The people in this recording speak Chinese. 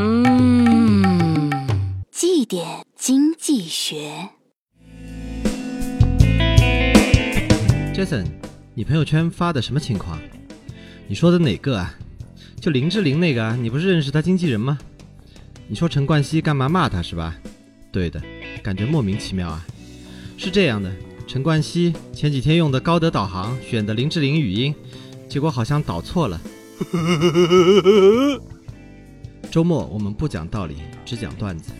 嗯，绩点经济学。Jason，你朋友圈发的什么情况？你说的哪个啊？就林志玲那个啊？你不是认识他经纪人吗？你说陈冠希干嘛骂他是吧？对的，感觉莫名其妙啊。是这样的，陈冠希前几天用的高德导航选的林志玲语音，结果好像导错了。周末我们不讲道理，只讲段子。